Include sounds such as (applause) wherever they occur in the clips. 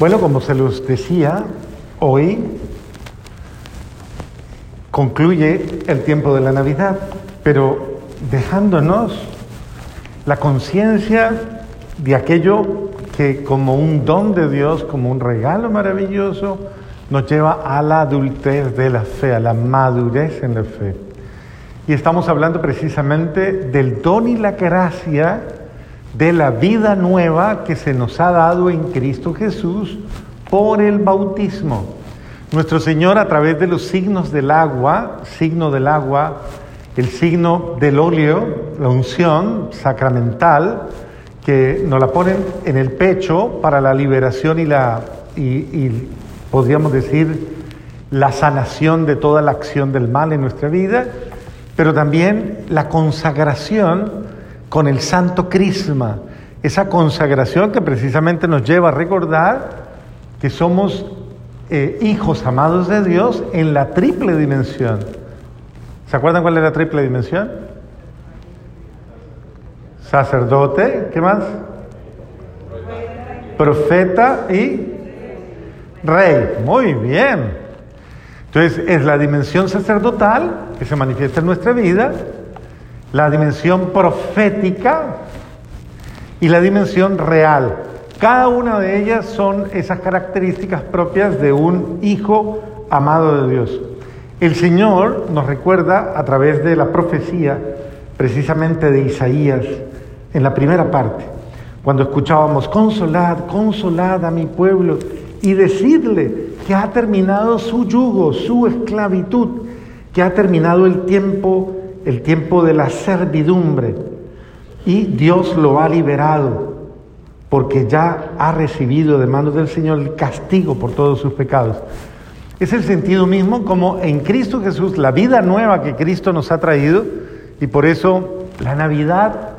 Bueno, como se los decía, hoy concluye el tiempo de la Navidad, pero dejándonos la conciencia de aquello que como un don de Dios, como un regalo maravilloso, nos lleva a la adultez de la fe, a la madurez en la fe. Y estamos hablando precisamente del don y la gracia de la vida nueva que se nos ha dado en Cristo Jesús por el bautismo. Nuestro Señor a través de los signos del agua, signo del agua, el signo del óleo, la unción sacramental, que nos la ponen en el pecho para la liberación y la, y podríamos decir, la sanación de toda la acción del mal en nuestra vida, pero también la consagración con el santo crisma, esa consagración que precisamente nos lleva a recordar que somos eh, hijos amados de Dios en la triple dimensión. ¿Se acuerdan cuál es la triple dimensión? Sacerdote, ¿qué más? Profeta y rey. Muy bien. Entonces es la dimensión sacerdotal que se manifiesta en nuestra vida, la dimensión profética y la dimensión real. Cada una de ellas son esas características propias de un hijo amado de Dios. El Señor nos recuerda a través de la profecía, precisamente de Isaías, en la primera parte, cuando escuchábamos, consolad, consolad a mi pueblo y decidle que ha terminado su yugo, su esclavitud, que ha terminado el tiempo el tiempo de la servidumbre y Dios lo ha liberado porque ya ha recibido de manos del Señor el castigo por todos sus pecados. Es el sentido mismo como en Cristo Jesús, la vida nueva que Cristo nos ha traído y por eso la Navidad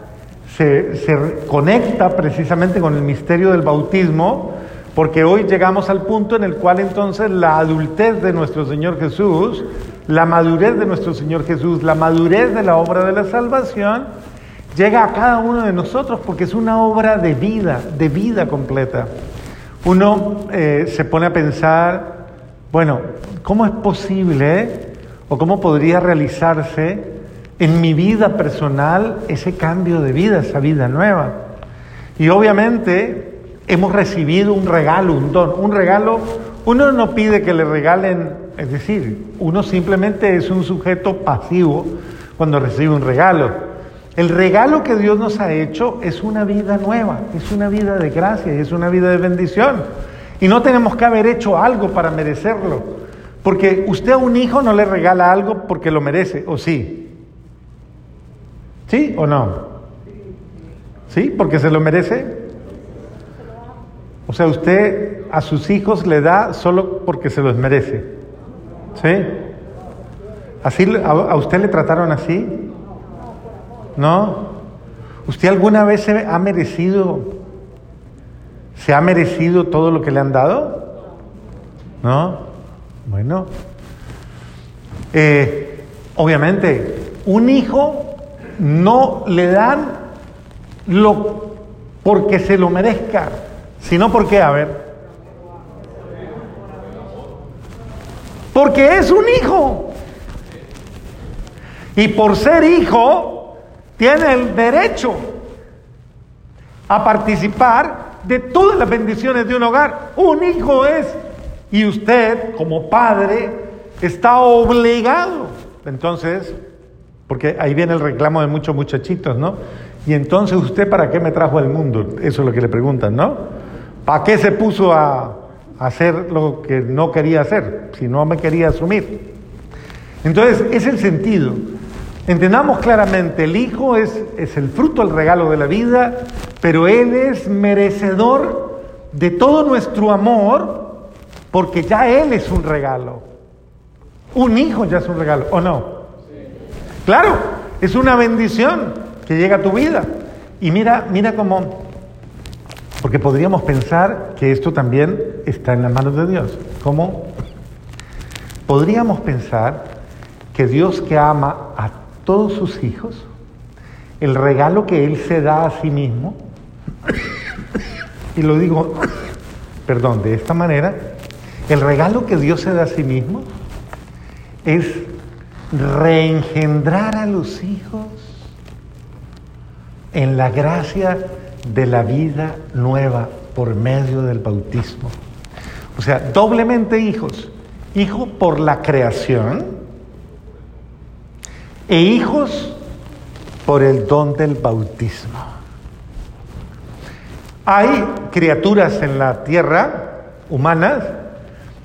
se, se conecta precisamente con el misterio del bautismo, porque hoy llegamos al punto en el cual entonces la adultez de nuestro Señor Jesús la madurez de nuestro Señor Jesús, la madurez de la obra de la salvación, llega a cada uno de nosotros porque es una obra de vida, de vida completa. Uno eh, se pone a pensar, bueno, ¿cómo es posible o cómo podría realizarse en mi vida personal ese cambio de vida, esa vida nueva? Y obviamente hemos recibido un regalo, un don, un regalo, uno no pide que le regalen es decir, uno simplemente es un sujeto pasivo cuando recibe un regalo. El regalo que Dios nos ha hecho es una vida nueva, es una vida de gracia, es una vida de bendición. Y no tenemos que haber hecho algo para merecerlo. Porque usted a un hijo no le regala algo porque lo merece, ¿o sí? ¿Sí o no? ¿Sí? ¿Porque se lo merece? O sea, usted a sus hijos le da solo porque se los merece. ¿Sí? ¿Así, a, usted le trataron así? ¿No? ¿Usted alguna vez se ha merecido, se ha merecido todo lo que le han dado? ¿No? Bueno. Eh, obviamente, un hijo no le dan lo porque se lo merezca, sino porque, a ver, Porque es un hijo. Y por ser hijo, tiene el derecho a participar de todas las bendiciones de un hogar. Un hijo es, y usted como padre está obligado. Entonces, porque ahí viene el reclamo de muchos muchachitos, ¿no? Y entonces usted para qué me trajo al mundo? Eso es lo que le preguntan, ¿no? ¿Para qué se puso a, hacer lo que no quería hacer, si no me quería asumir. Entonces, es el sentido. Entendamos claramente, el Hijo es, es el fruto, el regalo de la vida, pero Él es merecedor de todo nuestro amor, porque ya Él es un regalo. Un hijo ya es un regalo, ¿o no? Claro, es una bendición que llega a tu vida. Y mira, mira cómo porque podríamos pensar que esto también está en las manos de Dios. ¿Cómo? Podríamos pensar que Dios que ama a todos sus hijos, el regalo que Él se da a sí mismo, y lo digo perdón, de esta manera, el regalo que Dios se da a sí mismo es reengendrar a los hijos en la gracia de la vida nueva por medio del bautismo. O sea, doblemente hijos. Hijo por la creación e hijos por el don del bautismo. Hay criaturas en la tierra, humanas,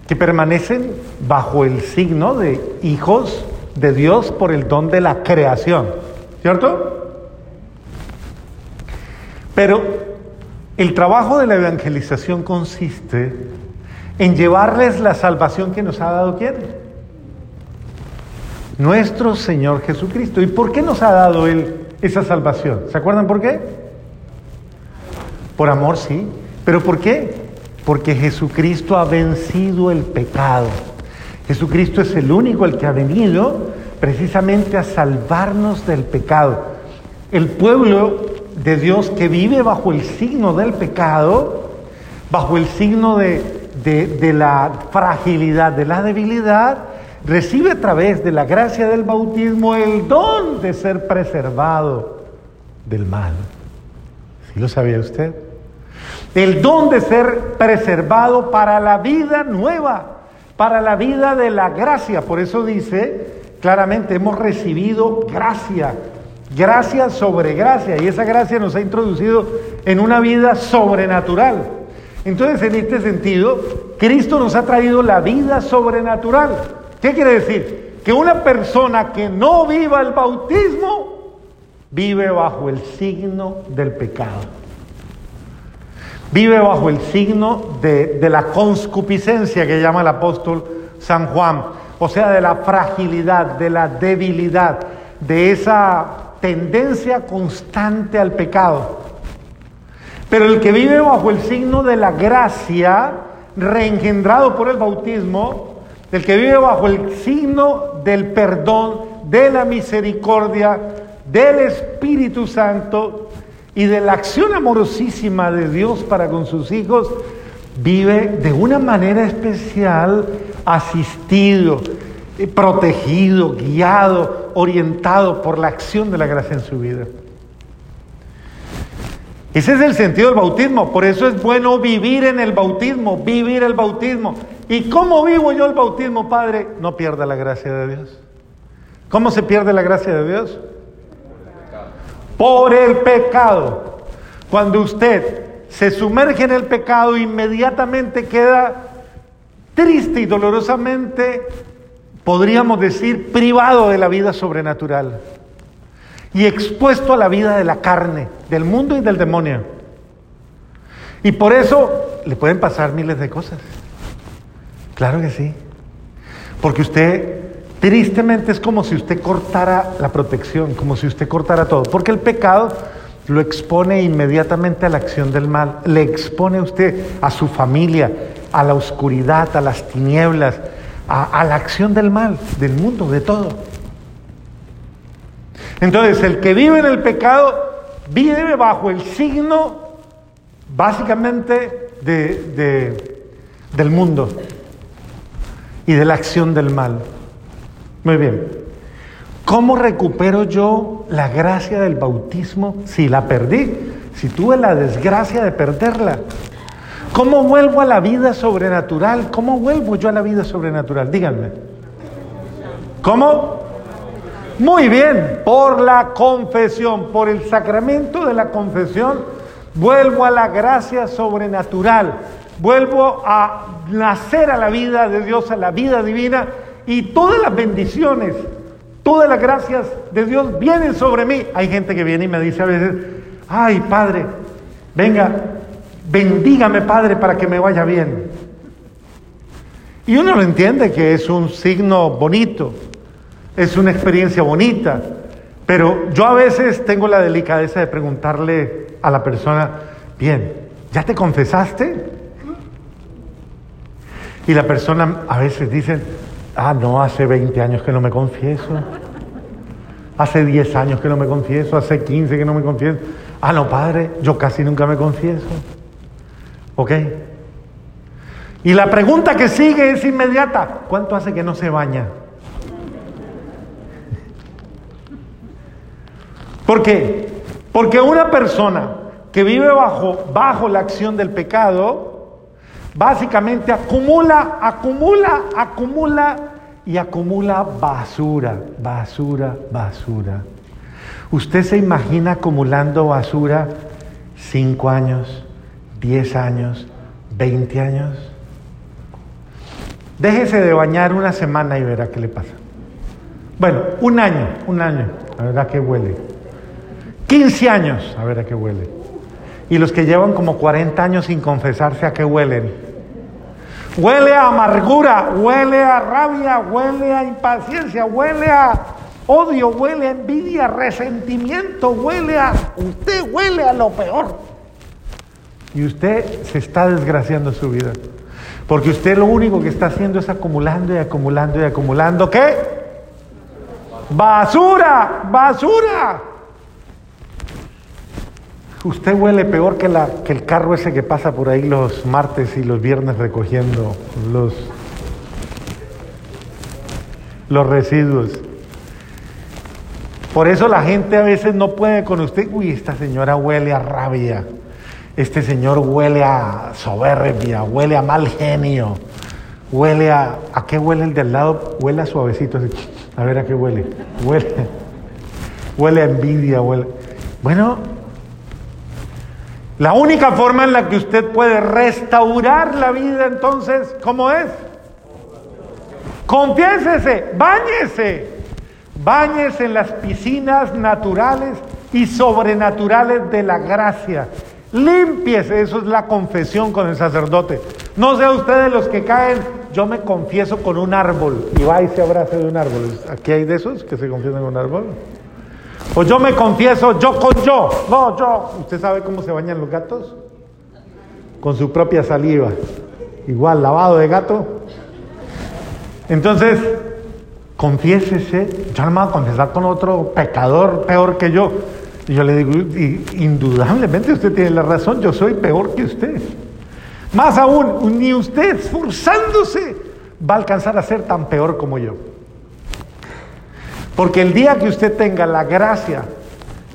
que permanecen bajo el signo de hijos de Dios por el don de la creación, ¿cierto? Pero el trabajo de la evangelización consiste en llevarles la salvación que nos ha dado quién? Nuestro Señor Jesucristo. ¿Y por qué nos ha dado Él esa salvación? ¿Se acuerdan por qué? Por amor, sí. ¿Pero por qué? Porque Jesucristo ha vencido el pecado. Jesucristo es el único el que ha venido precisamente a salvarnos del pecado. El pueblo de Dios que vive bajo el signo del pecado, bajo el signo de, de, la fragilidad, de la debilidad, recibe a través de la gracia del bautismo el don de ser preservado del mal. ¿Sí lo sabía usted? El don de ser preservado para la vida nueva para la vida de la gracia. Por eso dice claramente, hemos recibido gracia, gracia sobre gracia, y esa gracia nos ha introducido en una vida sobrenatural. Entonces, en este sentido, Cristo nos ha traído la vida sobrenatural. ¿Qué quiere decir? Que una persona que no viva el bautismo vive bajo el signo del pecado vive bajo el signo de, la conscupiscencia que llama el apóstol San Juan, o sea, de la fragilidad, de la debilidad, de esa tendencia constante al pecado. Pero el que vive bajo el signo de la gracia, reengendrado por el bautismo, el que vive bajo el signo del perdón, de la misericordia, del Espíritu Santo, y de la acción amorosísima de Dios para con sus hijos, vive de una manera especial asistido, protegido, guiado, orientado por la acción de la gracia en su vida. Ese es el sentido del bautismo, por eso es bueno vivir en el bautismo, vivir el bautismo. ¿Y cómo vivo yo el bautismo, Padre? No pierda la gracia de Dios. ¿Cómo se pierde la gracia de Dios? por el pecado. Cuando usted se sumerge en el pecado, inmediatamente queda triste y dolorosamente, podríamos decir, privado de la vida sobrenatural y expuesto a la vida de la carne, del mundo y del demonio. Y por eso le pueden pasar miles de cosas. Claro que sí. Porque usted Tristemente es como si usted cortara la protección, como si usted cortara todo, porque el pecado lo expone inmediatamente a la acción del mal, le expone a usted a su familia, a la oscuridad, a las tinieblas, a, la acción del mal, del mundo, de todo. Entonces, el que vive en el pecado vive bajo el signo básicamente del mundo y de la acción del mal. Muy bien. ¿Cómo recupero yo la gracia del bautismo si la perdí? Si tuve la desgracia de perderla. ¿Cómo vuelvo a la vida sobrenatural? ¿Cómo vuelvo yo a la vida sobrenatural? Díganme. ¿Cómo? Muy bien, por la confesión, por el sacramento de la confesión, vuelvo a la gracia sobrenatural, vuelvo a nacer a la vida de Dios, a la vida divina y todas las bendiciones, todas las gracias de Dios vienen sobre mí. Hay gente que viene y me dice a veces, ay Padre, venga, bendígame Padre para que me vaya bien. Y uno lo entiende que es un signo bonito, es una experiencia bonita, pero yo a veces tengo la delicadeza de preguntarle a la persona, bien, ¿ya te confesaste? Y la persona a veces dice, Ah, no, hace 20 años que no me confieso. Hace 10 años que no me confieso, hace 15 que no me confieso. Ah, no, padre, yo casi nunca me confieso. ¿Ok? Y la pregunta que sigue es inmediata. ¿Cuánto hace que no se baña? ¿Por qué? Porque una persona que vive bajo, bajo la acción del pecado, básicamente acumula, acumula, acumula y acumula basura, basura, basura. ¿Usted se imagina acumulando basura cinco años, diez años, veinte años? Déjese de bañar una semana y verá qué le pasa. Bueno, un año, un año, a ver a qué huele. 15 años, a ver a qué huele. Y los que llevan como 40 años sin confesarse, ¿a qué huelen? Huele a amargura, huele a rabia, huele a impaciencia, huele a odio, huele a envidia, resentimiento, huele a... Usted huele a lo peor. Y usted se está desgraciando su vida. Porque usted lo único que está haciendo es acumulando y acumulando y acumulando. ¿Qué? Basura, basura. Usted huele peor que, la, que el carro ese que pasa por ahí los martes y los viernes recogiendo los, los residuos. Por eso la gente a veces no puede con usted. Uy, esta señora huele a rabia. Este señor huele a soberbia, huele a mal genio. Huele a... ¿A qué huele el de al lado? Huele a suavecito. A ver a qué huele. Huele, huele a envidia, huele... Bueno, la única forma en la que usted puede restaurar la vida entonces, ¿cómo es? Confiésese, báñese, báñese en las piscinas naturales y sobrenaturales de la gracia. Límpiese, eso es la confesión con el sacerdote. No sea usted de los que caen, yo me confieso con un árbol y va y se abraza de un árbol. Aquí hay de esos que se confiesan con un árbol. O yo me confieso yo con yo. No, yo. ¿Usted sabe cómo se bañan los gatos? Con su propia saliva. Igual, lavado de gato. Entonces, confiésese. Yo no me voy a confesar con otro pecador peor que yo. Y yo le digo, indudablemente usted tiene la razón, yo soy peor que usted. Más aún, ni usted esforzándose va a alcanzar a ser tan peor como yo. Porque el día que usted tenga la gracia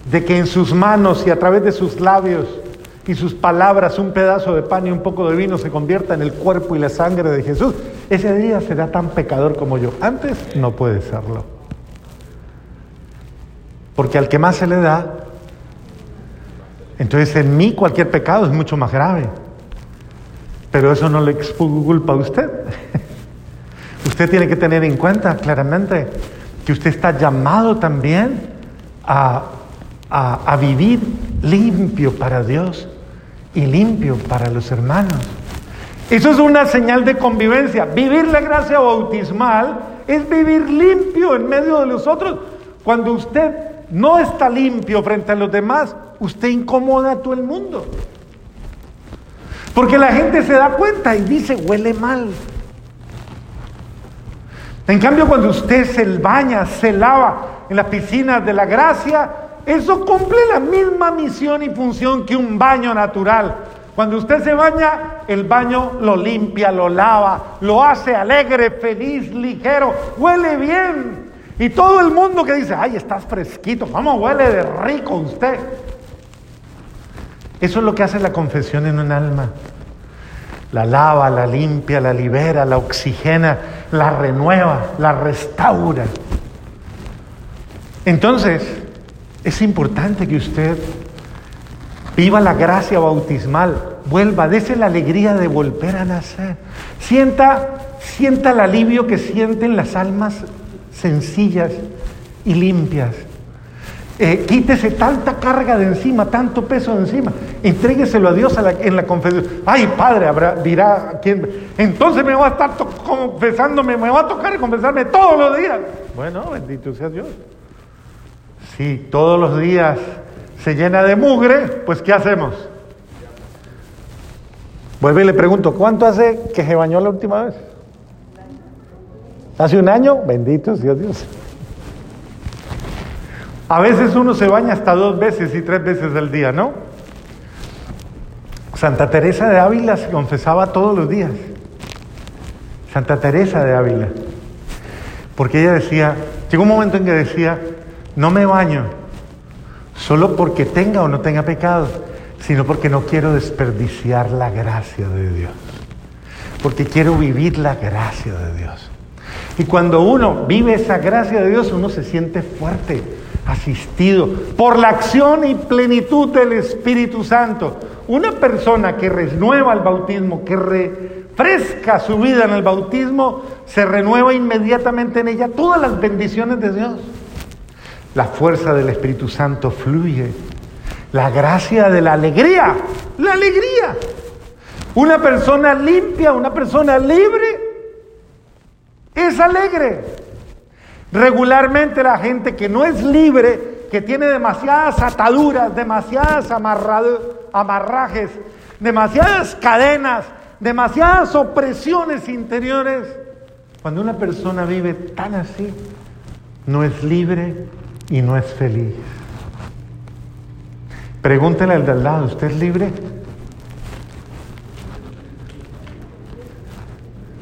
de que en sus manos y a través de sus labios y sus palabras un pedazo de pan y un poco de vino se convierta en el cuerpo y la sangre de Jesús, ese día será tan pecador como yo. Antes no puede serlo. Porque al que más se le da, entonces en mí cualquier pecado es mucho más grave. Pero eso no le culpa a usted. (laughs) usted tiene que tener en cuenta claramente que usted está llamado también a, a, vivir limpio para Dios y limpio para los hermanos. Eso es una señal de convivencia. Vivir la gracia bautismal es vivir limpio en medio de los otros. Cuando usted no está limpio frente a los demás, usted incomoda a todo el mundo. Porque la gente se da cuenta y dice, huele mal. En cambio, cuando usted se baña, se lava en las piscinas de la gracia, eso cumple la misma misión y función que un baño natural. Cuando usted se baña, el baño lo limpia, lo lava, lo hace alegre, feliz, ligero, huele bien. Y todo el mundo que dice, ay, estás fresquito, ¿cómo huele de rico usted? Eso es lo que hace la confesión en un alma la lava, la limpia, la libera, la oxigena, la renueva, la restaura. Entonces, es importante que usted viva la gracia bautismal, vuelva, dése la alegría de volver a nacer. Sienta, sienta el alivio que sienten las almas sencillas y limpias eh, quítese tanta carga de encima, tanto peso de encima. Entrégueselo a Dios en la confesión. Ay, Padre, habrá, dirá quién. Entonces me va a estar confesándome, me va a tocar confesarme todos los días. Bueno, bendito sea Dios. Si todos los días se llena de mugre, pues ¿qué hacemos? Vuelve y le pregunto, ¿cuánto hace que se bañó la última vez? ¿Hace un año? Bendito sea Dios. A veces uno se baña hasta dos veces y tres veces al día, ¿no? Santa Teresa de Ávila se confesaba todos los días. Santa Teresa de Ávila. Porque ella decía, llegó un momento en que decía, no me baño solo porque tenga o no tenga pecado, sino porque no quiero desperdiciar la gracia de Dios. Porque quiero vivir la gracia de Dios. Y cuando uno vive esa gracia de Dios, uno se siente fuerte, asistido por la acción y plenitud del Espíritu Santo. Una persona que renueva el bautismo, que refresca su vida en el bautismo, se renueva inmediatamente en ella todas las bendiciones de Dios. La fuerza del Espíritu Santo fluye. La gracia de la alegría, la alegría. Una persona limpia, una persona libre, es alegre. Regularmente la gente que no es libre, que tiene demasiadas ataduras, demasiadas amarrajes, demasiadas cadenas, demasiadas opresiones interiores, cuando una persona vive tan así, no es libre y no es feliz. Pregúntele al de al lado, ¿usted es libre?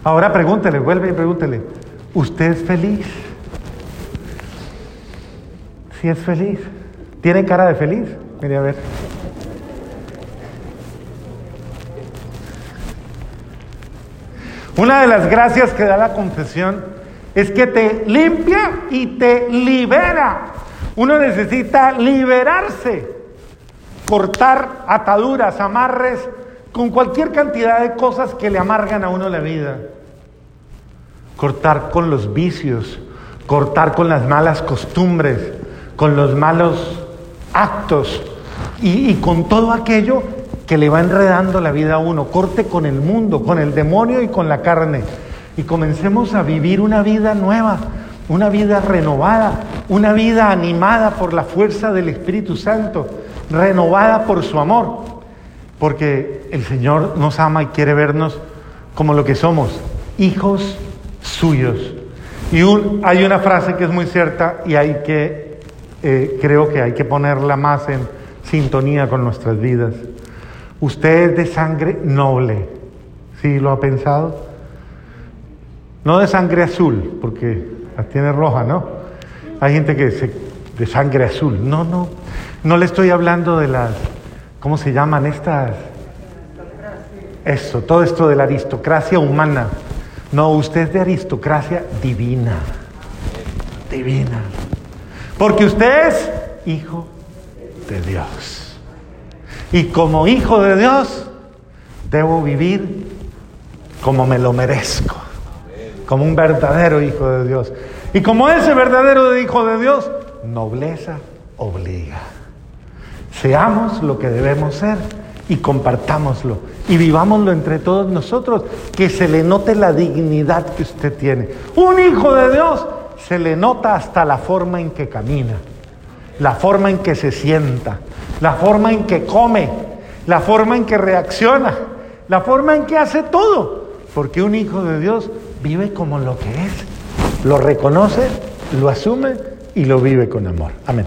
Ahora pregúntele, vuelve y pregúntele, ¿usted es feliz? Si es feliz. ¿Tiene cara de feliz? Mire a ver. Una de las gracias que da la confesión es que te limpia y te libera. Uno necesita liberarse, cortar ataduras, amarres, con cualquier cantidad de cosas que le amargan a uno la vida. Cortar con los vicios, cortar con las malas costumbres, con los malos actos y, con todo aquello que le va enredando la vida a uno. Corte con el mundo, con el demonio y con la carne. Y comencemos a vivir una vida nueva, una vida renovada, una vida animada por la fuerza del Espíritu Santo, renovada por su amor porque el Señor nos ama y quiere vernos como lo que somos, hijos suyos. Y hay una frase que es muy cierta y hay que, eh, creo que hay que ponerla más en sintonía con nuestras vidas. Usted es de sangre noble, ¿sí lo ha pensado? No de sangre azul, porque la tiene roja, ¿no? Hay gente que se de sangre azul. No, no, no le estoy hablando de las ¿cómo se llaman estas? Eso, todo esto de la aristocracia humana. No, usted es de aristocracia divina. Divina. Porque usted es hijo de Dios. Y como hijo de Dios, debo vivir como me lo merezco. Como un verdadero hijo de Dios. Y como ese verdadero hijo de Dios, nobleza obliga. Seamos lo que debemos ser y compartámoslo y vivámoslo entre todos nosotros, que se le note la dignidad que usted tiene. Un hijo de Dios se le nota hasta la forma en que camina, la forma en que se sienta, la forma en que come, la forma en que reacciona, la forma en que hace todo, porque un hijo de Dios vive como lo que es, lo reconoce, lo asume y lo vive con amor. Amén.